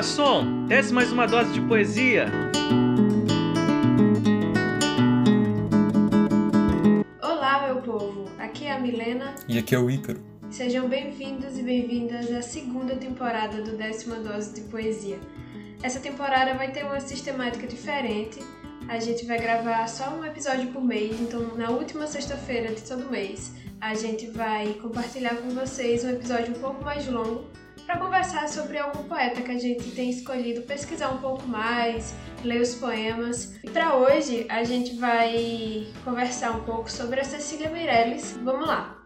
Garçom, desce mais uma dose de poesia. Olá, meu povo. Aqui é a Milena. E aqui é o Ícaro. Sejam bem-vindos e bem-vindas à segunda temporada do Décima Dose de Poesia. Essa temporada vai ter uma sistemática diferente. A gente vai gravar só um episódio por mês, então na última sexta-feira de todo mês a gente vai compartilhar com vocês um episódio um pouco mais longo para conversar sobre algum poeta que a gente tem escolhido pesquisar um pouco mais, ler os poemas. E para hoje a gente vai conversar um pouco sobre a Cecília Meirelles. Vamos lá!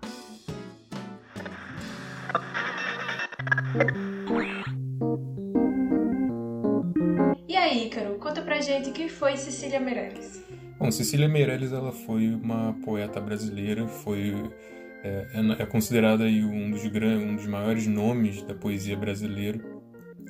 E aí, Ícaro, conta pra gente quem foi Cecília Meirelles. Bom, Cecília Meirelles ela foi uma poeta brasileira, foi é, é, é considerada aí um dos grandes, um dos maiores nomes da poesia brasileira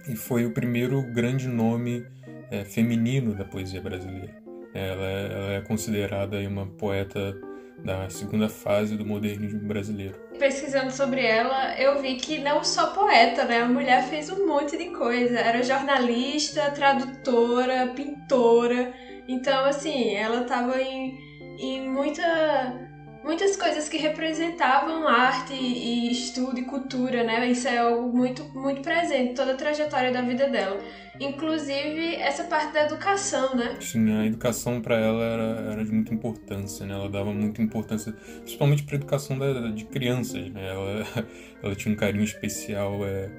e foi o primeiro grande nome é, feminino da poesia brasileira. Ela, é, ela é considerada uma poeta da segunda fase do modernismo brasileiro. Pesquisando sobre ela, eu vi que não só poeta, né? A mulher fez um monte de coisa. Era jornalista, tradutora, pintora. Então, assim, ela estava em, em muita muitas coisas que representavam arte e estudo e cultura, né? Isso é algo muito, muito presente, toda a trajetória da vida dela. Inclusive, essa parte da educação, né? Sim, a educação para ela era, era, de muita importância, né? Ela dava muita importância, principalmente para a educação da, de crianças, né? Ela, ela tinha um carinho especial é,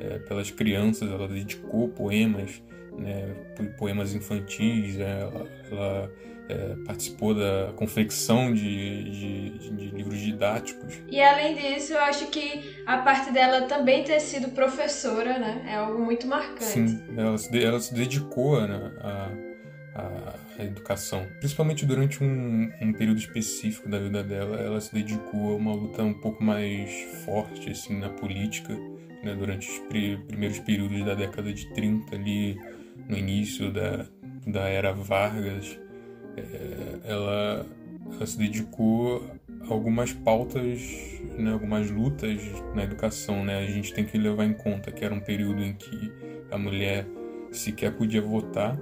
é, pelas crianças, ela dedicou poemas, né? Poemas infantis, né? ela, ela é, participou da confecção de, de, de, livros didáticos. E além disso, eu acho que a parte dela também ter sido professora, né? É algo muito marcante. Sim, ela se, ela se dedicou né, a, educação. Principalmente durante um, um período específico da vida dela, ela se dedicou a uma luta um pouco mais forte, assim, na política, né, durante os primeiros períodos da década de 30, ali no início da, da era Vargas ela, ela se dedicou a algumas pautas, né, algumas lutas na educação. Né? A gente tem que levar em conta que era um período em que a mulher sequer podia votar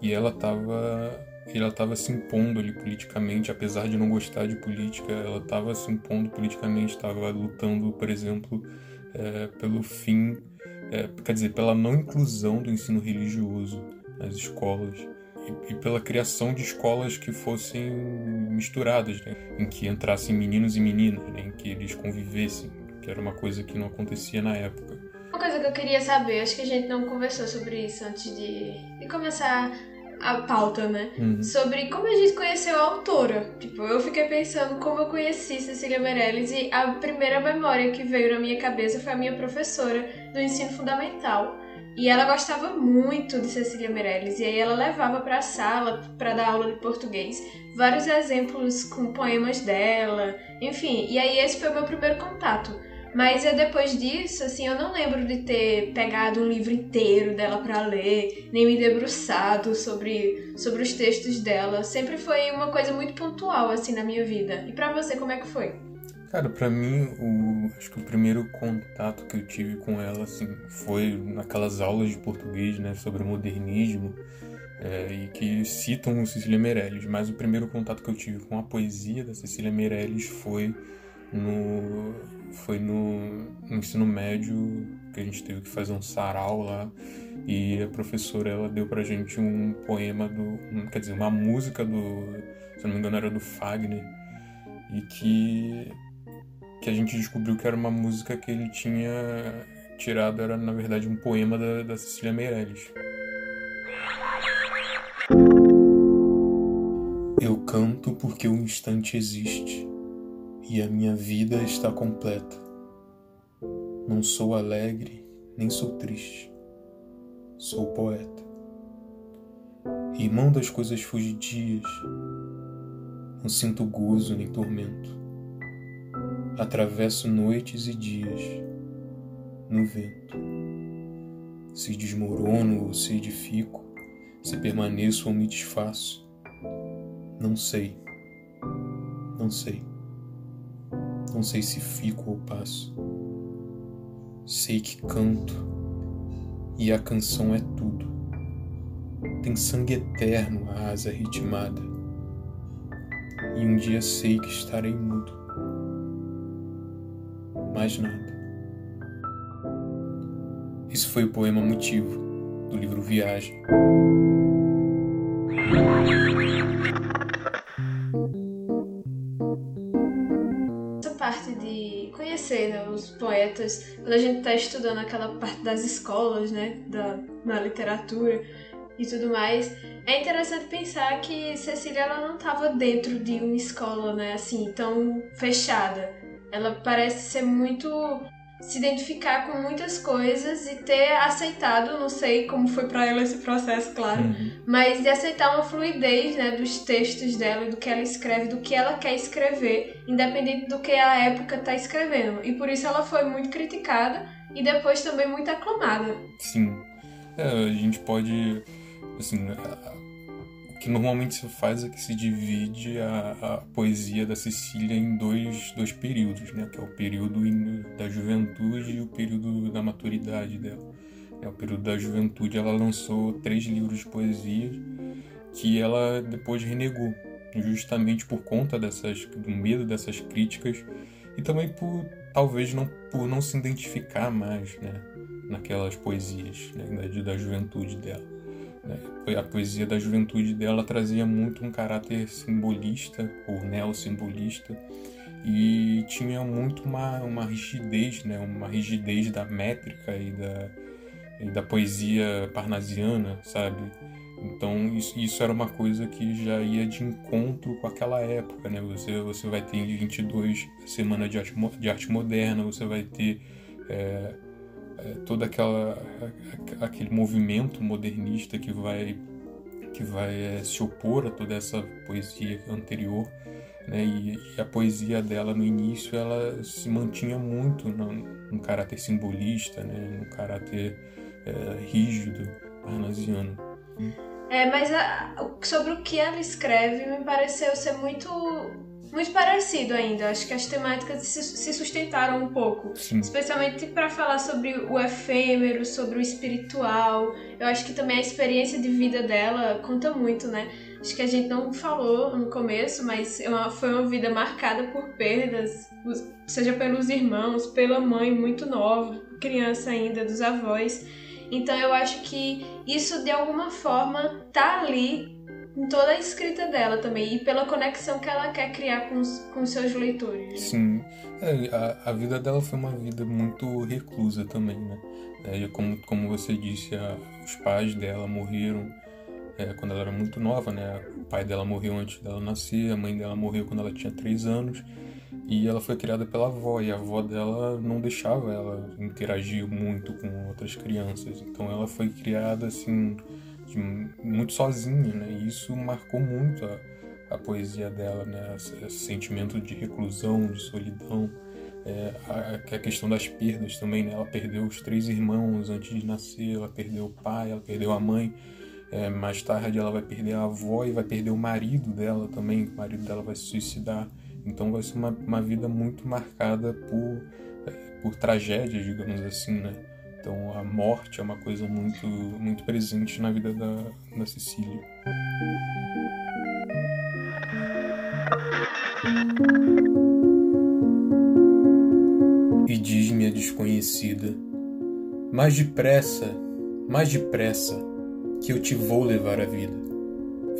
e ela estava ela estava se impondo ali politicamente, apesar de não gostar de política, ela estava se impondo politicamente, estava lutando, por exemplo, é, pelo fim, é, quer dizer, pela não inclusão do ensino religioso nas escolas e, pela criação de escolas que fossem misturadas, né? em que entrassem meninos e meninas, né? em que eles convivessem, que era uma coisa que não acontecia na época. Uma coisa que eu queria saber, acho que a gente não conversou sobre isso antes de, de começar a pauta, né? Uhum. Sobre como a gente conheceu a autora. Tipo, eu fiquei pensando como eu conheci Cecília Meirelles e a primeira memória que veio na minha cabeça foi a minha professora do ensino fundamental e ela gostava muito de Cecília Meirelles, e aí ela levava para a sala para dar aula de português vários exemplos com poemas dela, enfim. E aí esse foi o meu primeiro contato. Mas é depois disso, assim, eu não lembro de ter pegado um livro inteiro dela para ler, nem me debruçado sobre, sobre os textos dela. Sempre foi uma coisa muito pontual, assim, na minha vida. E para você, como é que foi? Cara, para mim, o, acho que o primeiro contato que eu tive com ela, assim, foi naquelas aulas de português, né, sobre modernismo, é, e que citam Cecília Meirelles. Mas o primeiro contato que eu tive com a poesia da Cecília Meirelles foi no, foi no, no ensino médio, que a gente teve que fazer um sarau lá, e a professora, ela deu pra gente um poema do, quer dizer, uma música do, se não me engano era do Fagner, e que que a gente descobriu que era uma música que ele tinha tirado, era na verdade um poema da, da Cecília Meirelles. Eu canto porque o instante existe e a minha vida está completa. Não sou alegre, nem sou triste. Sou poeta. Irmão das coisas fugidias, não sinto gozo nem tormento Atravesso noites e dias no vento. Se desmorono ou se edifico, se permaneço ou me desfaço. Não sei. Não sei. Não sei se fico ou passo. Sei que canto, e a canção é tudo. Tem sangue eterno a asa ritmada, e um dia sei que estarei mudo. Mais nada. Esse foi o poema Motivo, do livro Viagem. conhecer né, os poetas quando a gente está estudando aquela parte das escolas, né, da, na literatura e tudo mais. É interessante pensar que Cecília ela não estava dentro de uma escola, né, assim, tão fechada. Ela parece ser muito se identificar com muitas coisas e ter aceitado, não sei como foi para ela esse processo, claro, uhum. mas de aceitar uma fluidez, né, dos textos dela, do que ela escreve, do que ela quer escrever, independente do que a época está escrevendo. E por isso ela foi muito criticada e depois também muito aclamada. Sim. É, a gente pode assim, que normalmente se faz é que se divide a, a, poesia da Cecília em dois, dois períodos, né? Que é o período da juventude e o período da maturidade dela. É o período da juventude, ela lançou três livros de poesia que ela depois renegou, justamente por conta dessas, do medo dessas críticas e também por talvez não por não se identificar mais, né? Naquelas poesias né? da, da juventude dela. Né? A poesia da juventude dela trazia muito um caráter simbolista, ou neossimbolista, e tinha muito uma, uma rigidez, né? uma rigidez da métrica e da, e da poesia parnasiana, sabe? Então isso, isso, era uma coisa que já ia de encontro com aquela época, né? Você, você vai ter em 22 Semana de Arte, de arte Moderna, você vai ter é, é, todo aquela, aquele movimento modernista que vai, que vai é, se opor a toda essa poesia anterior. Né? E, e, a poesia dela no início ela se mantinha muito no, no caráter simbolista, né? no caráter é, rígido, parnasiano. É, mas a, sobre o que ela escreve me pareceu ser muito muito parecido ainda. Acho que as temáticas se sustentaram um pouco. Sim. Especialmente para falar sobre o efêmero, sobre o espiritual. Eu acho que também a experiência de vida dela conta muito, né? Acho que a gente não falou no começo, mas é foi uma vida marcada por perdas, seja pelos irmãos, pela mãe muito nova, criança ainda, dos avós. Então eu acho que isso de alguma forma tá ali em toda a escrita dela também e pela conexão que ela quer criar com os, com seus leitores. Sim, é, a, a vida dela foi uma vida muito reclusa também, né? É, como, como você disse, a, os pais dela morreram é, quando ela era muito nova, né? O pai dela morreu antes dela nascer, a mãe dela morreu quando ela tinha três anos e ela foi criada pela avó e a avó dela não deixava ela interagir muito com outras crianças, então ela foi criada assim de, muito sozinha, né? E isso marcou muito a, a poesia dela, né? Esse, esse, sentimento de reclusão, de solidão, é, a, a, questão das perdas também, né? Ela perdeu os três irmãos antes de nascer, ela perdeu o pai, ela perdeu a mãe. É, mais tarde ela vai perder a avó e vai perder o marido dela também. O marido dela vai se suicidar. Então vai ser uma, uma vida muito marcada por, é, por tragédias, digamos assim, né? Então a morte é uma coisa muito, muito presente na vida da, da Cecília. E diz-me a desconhecida, mais depressa, mais depressa, que eu te vou levar à vida.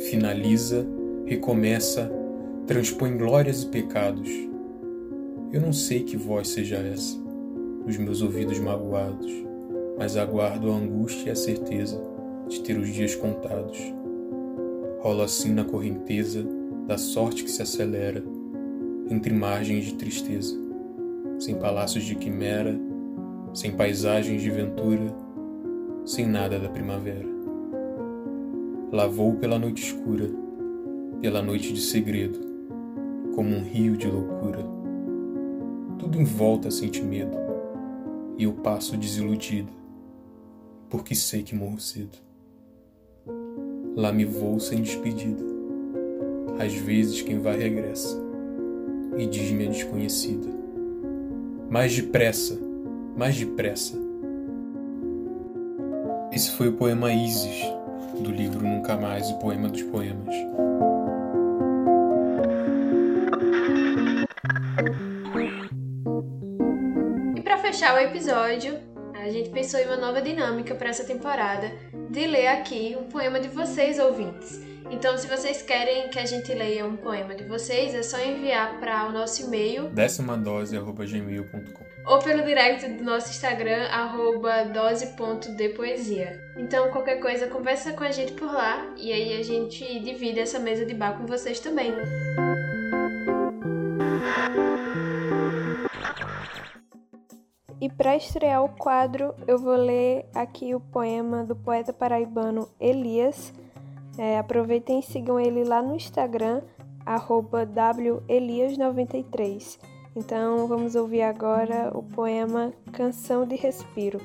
Finaliza, recomeça, transpõe glórias e pecados. Eu não sei que voz seja essa, nos meus ouvidos magoados mas aguardo a angústia e a certeza de ter os dias contados. Rolo assim na correnteza da sorte que se acelera entre margens de tristeza, sem palácios de quimera, sem paisagens de ventura, sem nada da primavera. Lavou pela noite escura, pela noite de segredo, como um rio de loucura. Tudo em volta sente medo, e eu passo desiludido porque sei que morro cedo. Lá me vou sem despedida. Às vezes quem vai regressa e diz-me a desconhecida. Mais depressa, mais depressa. Esse foi o poema Isis, do livro Nunca Mais, o poema dos poemas. E para fechar o episódio, a gente pensou em uma nova dinâmica para essa temporada de ler aqui um poema de vocês ouvintes. Então, se vocês querem que a gente leia um poema de vocês, é só enviar para o nosso e-mail décimadose@gmail.com ou pelo direct do nosso Instagram arroba dose.depoesia. Então, qualquer coisa, conversa com a gente por lá e aí a gente divide essa mesa de bar com vocês também. E para estrear o quadro, eu vou ler aqui o poema do poeta paraibano Elias. É, aproveitem e sigam ele lá no Instagram, welias93. Então vamos ouvir agora o poema Canção de Respiro.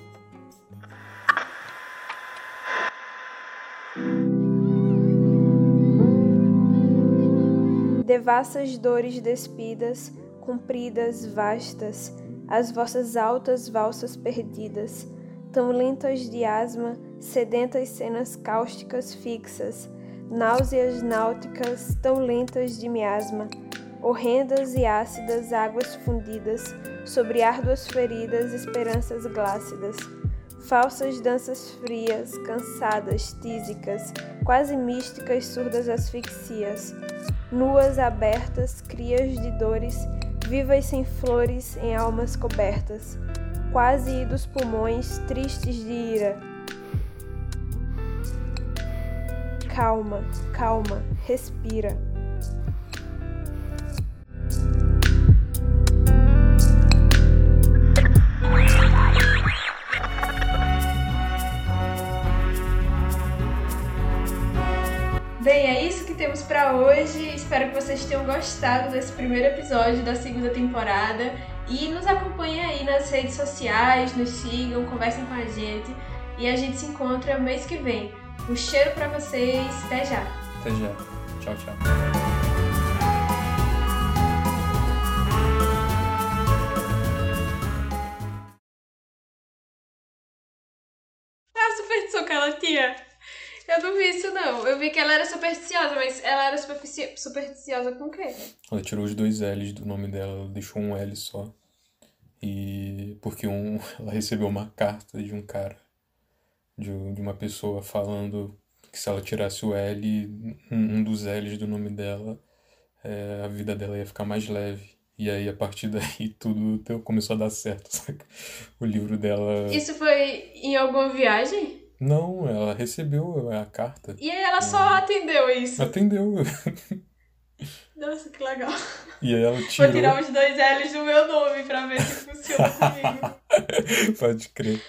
Devassas dores despidas, compridas, vastas, as vossas altas valsas perdidas, tão lentas de asma, sedentas cenas cáusticas fixas, náuseas náuticas tão lentas de miasma, horrendas e ácidas águas fundidas, sobre árduas feridas esperanças glácidas, falsas danças frias, cansadas, tísicas, quase místicas surdas asfixias, nuas abertas, crias de dores, vivas sem flores em almas cobertas, quase idos pulmões tristes de ira. Calma, calma, respira. Bem, é isso que temos para hoje. Espero que vocês tenham gostado desse primeiro episódio da segunda temporada. E nos acompanhem aí nas redes sociais, nos sigam, conversem com a gente. E a gente se encontra mês que vem. Um cheiro para vocês. Até já. Até já. Tchau, tchau. Super que ela tinha. Eu não vi isso, não. Eu vi que ela era supersticiosa, mas ela era supersticiosa com o quê? Ela tirou os dois L's do nome dela, ela deixou um L só. E porque um, ela recebeu uma carta de um cara, de, de uma pessoa falando que se ela tirasse o L, um, um dos L's do nome dela, é, a vida dela ia ficar mais leve. E aí, a partir daí, tudo começou a dar certo, saca? O livro dela. Isso foi em alguma viagem? Não, ela recebeu a carta. E aí ela só hum. atendeu isso. Atendeu. Nossa, que legal. E aí ela tirou... Vou tirar os dois L's do meu nome pra ver se funciona comigo. Pode crer.